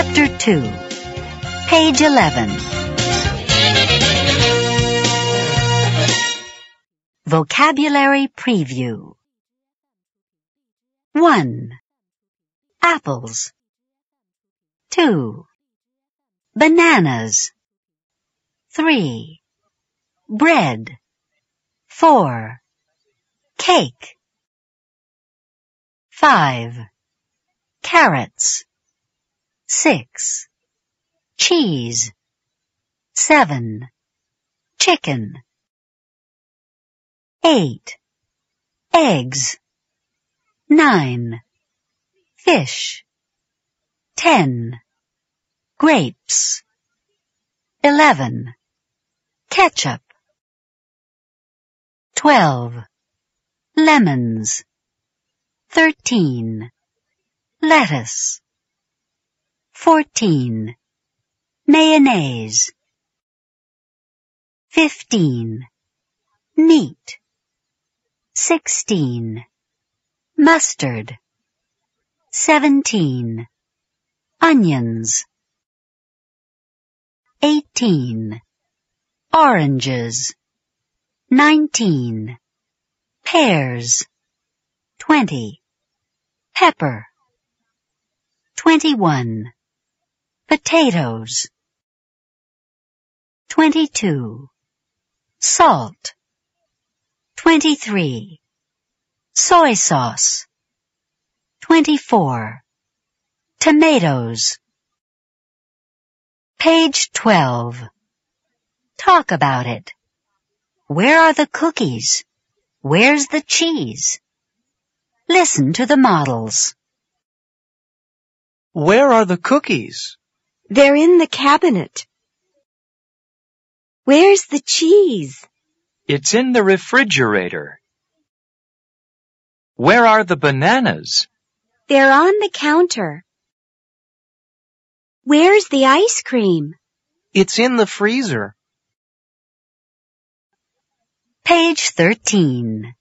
Chapter 2, page 11. Vocabulary Preview 1. Apples 2. Bananas 3. Bread 4. Cake 5. Carrots 6. Cheese 7. Chicken 8. Eggs 9. Fish 10. Grapes 11. Ketchup 12. Lemons 13. Lettuce 14. Mayonnaise 15. Meat 16. Mustard 17. Onions 18. Oranges 19. Pears 20. Pepper 21. Potatoes 22. Salt 23. Soy sauce 24. Tomatoes Page 12. Talk about it. Where are the cookies? Where's the cheese? Listen to the models. Where are the cookies? They're in the cabinet. Where's the cheese? It's in the refrigerator. Where are the bananas? They're on the counter. Where's the ice cream? It's in the freezer. Page 13.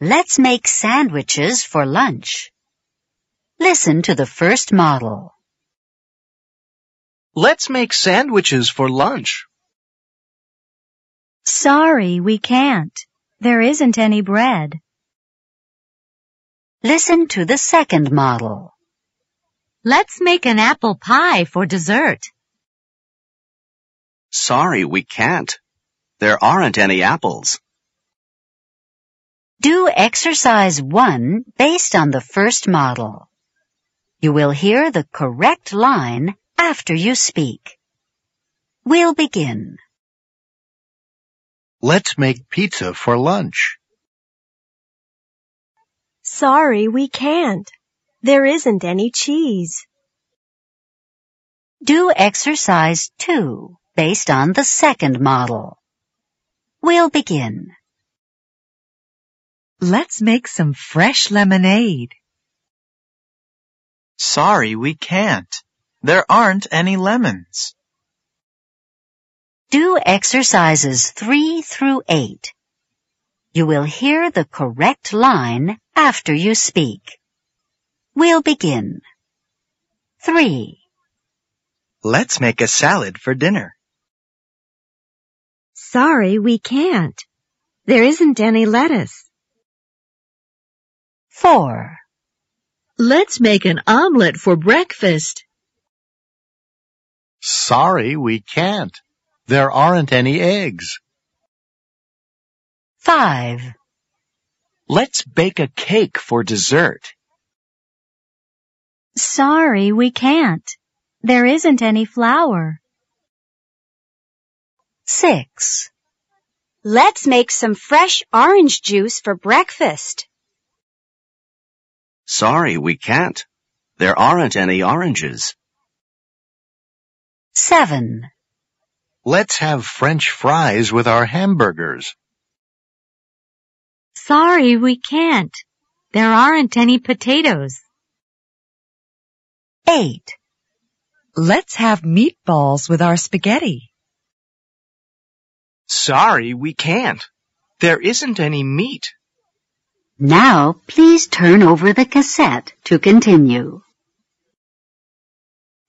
Let's make sandwiches for lunch. Listen to the first model. Let's make sandwiches for lunch. Sorry, we can't. There isn't any bread. Listen to the second model. Let's make an apple pie for dessert. Sorry, we can't. There aren't any apples. Do exercise 1 based on the first model. You will hear the correct line after you speak. We'll begin. Let's make pizza for lunch. Sorry, we can't. There isn't any cheese. Do exercise 2 based on the second model. We'll begin. Let's make some fresh lemonade. Sorry, we can't. There aren't any lemons. Do exercises 3 through 8. You will hear the correct line after you speak. We'll begin. 3. Let's make a salad for dinner. Sorry, we can't. There isn't any lettuce. 4. Let's make an omelet for breakfast. Sorry, we can't. There aren't any eggs. 5. Let's bake a cake for dessert. Sorry, we can't. There isn't any flour. 6. Let's make some fresh orange juice for breakfast. Sorry, we can't. There aren't any oranges. 7. Let's have French fries with our hamburgers. Sorry, we can't. There aren't any potatoes. 8. Let's have meatballs with our spaghetti. Sorry, we can't. There isn't any meat. Now please turn over the cassette to continue.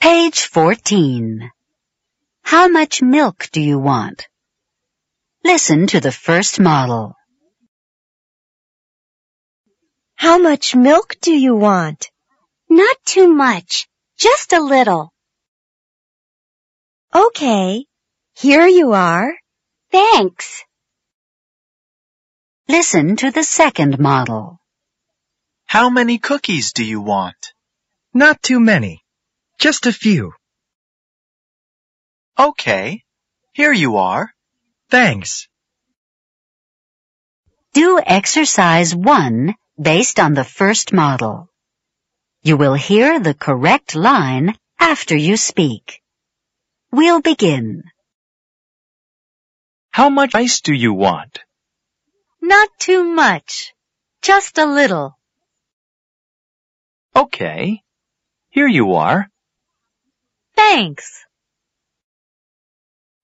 Page 14. How much milk do you want? Listen to the first model. How much milk do you want? Not too much, just a little. Okay, here you are. Thanks. Listen to the second model. How many cookies do you want? Not too many. Just a few. Okay, here you are. Thanks. Do exercise 1 based on the first model. You will hear the correct line after you speak. We'll begin. How much ice do you want? Not too much. Just a little. Okay. Here you are. Thanks.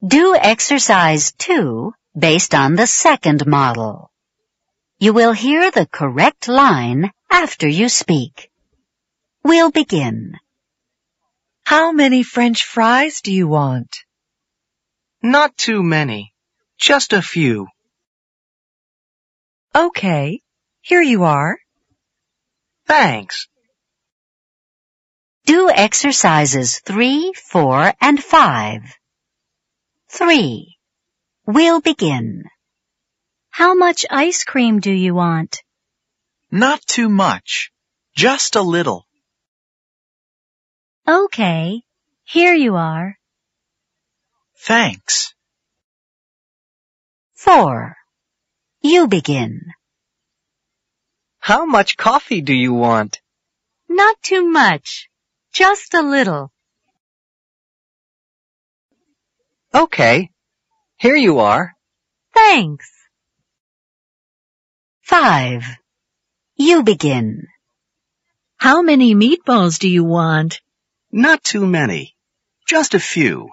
Do exercise 2 based on the second model. You will hear the correct line after you speak. We'll begin. How many French fries do you want? Not too many. Just a few. Okay, here you are. Thanks. Do exercises 3, 4, and 5. 3. We'll begin. How much ice cream do you want? Not too much, just a little. Okay, here you are. Thanks. 4. You begin. How much coffee do you want? Not too much. Just a little. Okay. Here you are. Thanks. 5. You begin. How many meatballs do you want? Not too many. Just a few.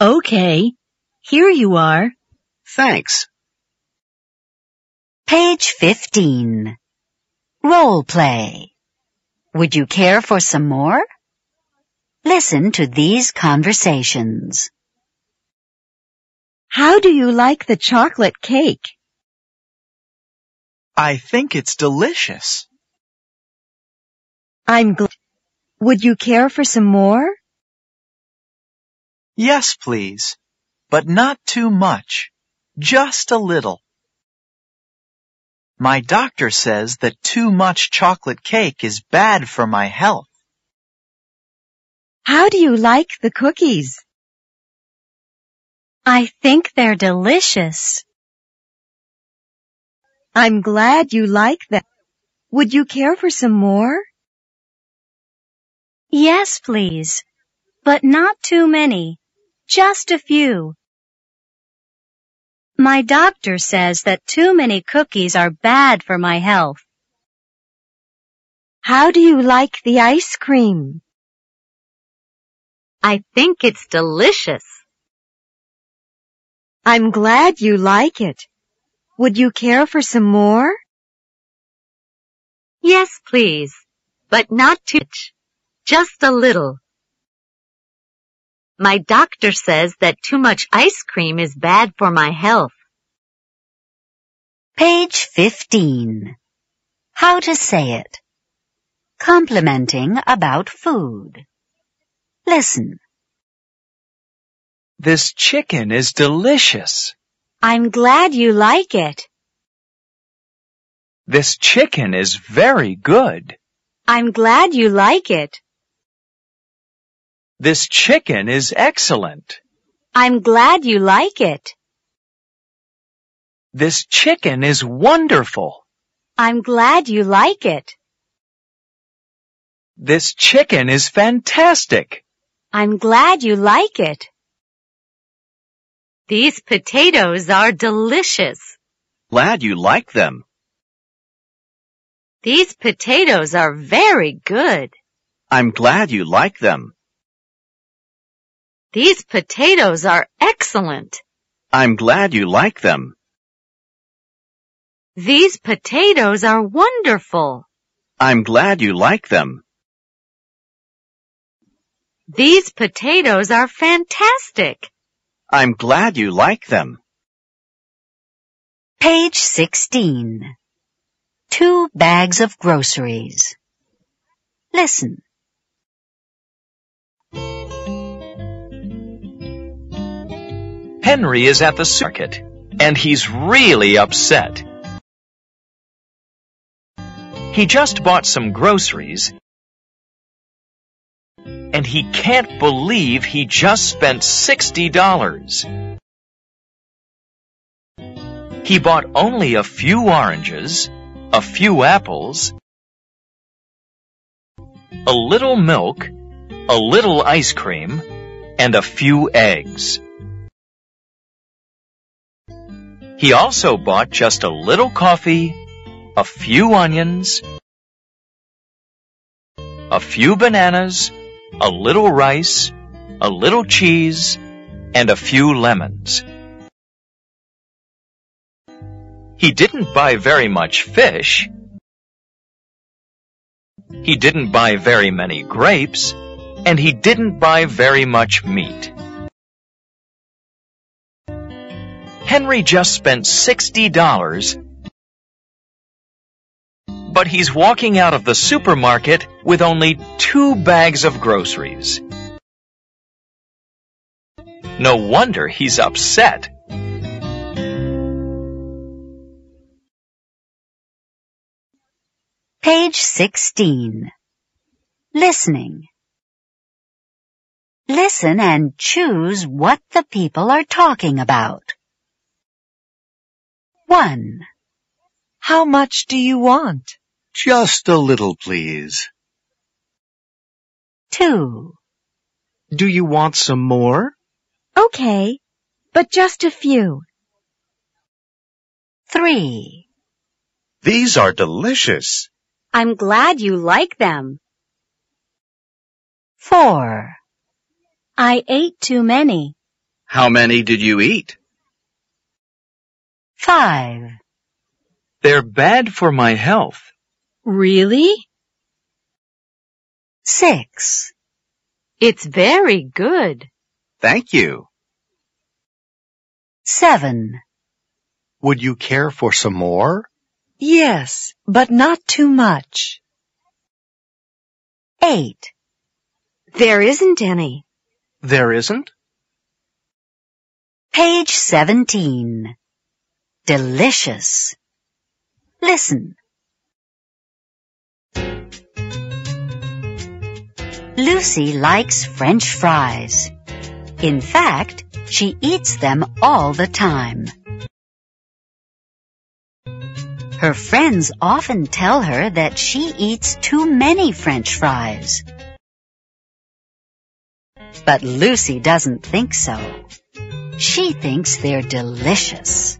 Okay, here you are. Thanks. Page 15. Role play. Would you care for some more? Listen to these conversations. How do you like the chocolate cake? I think it's delicious. I'm glad. Would you care for some more? Yes, please. But not too much. Just a little. My doctor says that too much chocolate cake is bad for my health. How do you like the cookies? I think they're delicious. I'm glad you like them. Would you care for some more? Yes, please. But not too many. Just a few. My doctor says that too many cookies are bad for my health. How do you like the ice cream? I think it's delicious. I'm glad you like it. Would you care for some more? Yes, please. But not too much. Just a little. My doctor says that too much ice cream is bad for my health. Page 15. How to say it. Complimenting about food. Listen. This chicken is delicious. I'm glad you like it. This chicken is very good. I'm glad you like it. This chicken is excellent. I'm glad you like it. This chicken is wonderful. I'm glad you like it. This chicken is fantastic. I'm glad you like it. These potatoes are delicious. Glad you like them. These potatoes are very good. I'm glad you like them. These potatoes are excellent. I'm glad you like them. These potatoes are wonderful. I'm glad you like them. These potatoes are fantastic. I'm glad you like them. Page 16. Two bags of groceries. Listen. Henry is at the circuit, and he's really upset. He just bought some groceries, and he can't believe he just spent $60. He bought only a few oranges, a few apples, a little milk, a little ice cream, and a few eggs. He also bought just a little coffee, a few onions, a few bananas, a little rice, a little cheese, and a few lemons. He didn't buy very much fish. He didn't buy very many grapes, and he didn't buy very much meat. Henry just spent $60, but he's walking out of the supermarket with only two bags of groceries. No wonder he's upset. Page 16. Listening. Listen and choose what the people are talking about. 1, How much do you want? Just a little, please. 2, Do you want some more? Okay, but just a few. 3, These are delicious. I'm glad you like them. 4, I ate too many. How many did you eat? 5, They're bad for my health. Really? 6, It's very good. Thank you. 7, Would you care for some more? Yes, but not too much. 8, There isn't any. There isn't. Page 17. Delicious. Listen. Lucy likes French fries. In fact, she eats them all the time. Her friends often tell her that she eats too many French fries. But Lucy doesn't think so. She thinks they're delicious.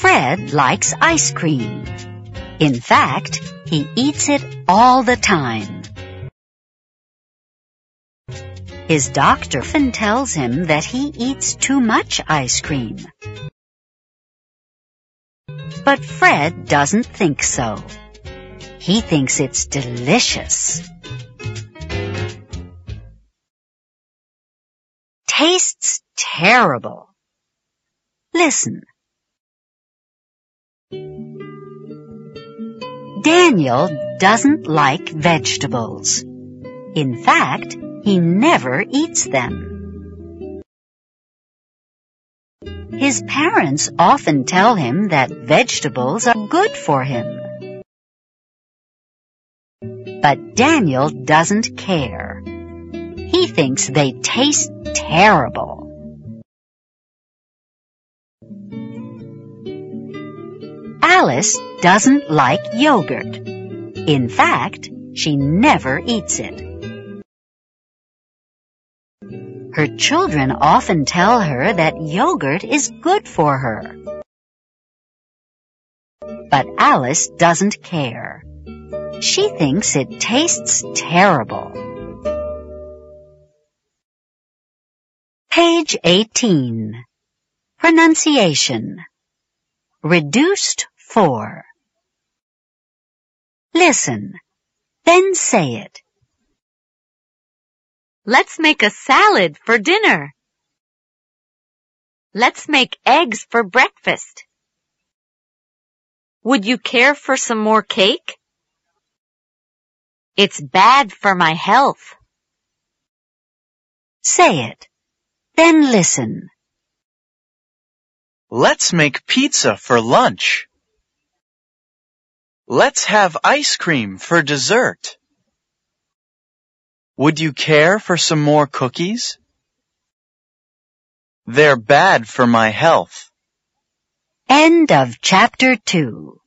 Fred likes ice cream. In fact, he eats it all the time. His doctor often tells him that he eats too much ice cream. But Fred doesn't think so. He thinks it's delicious. Tastes terrible. Listen. Daniel doesn't like vegetables. In fact, he never eats them. His parents often tell him that vegetables are good for him. But Daniel doesn't care. He thinks they taste terrible. Alice doesn't like yogurt. In fact, she never eats it. Her children often tell her that yogurt is good for her. But Alice doesn't care. She thinks it tastes terrible. Page 18. Pronunciation. Reduced 4. Listen. Then say it. Let's make a salad for dinner. Let's make eggs for breakfast. Would you care for some more cake? It's bad for my health. Say it. Then listen. Let's make pizza for lunch. Let's have ice cream for dessert. Would you care for some more cookies? They're bad for my health. End of chapter 2.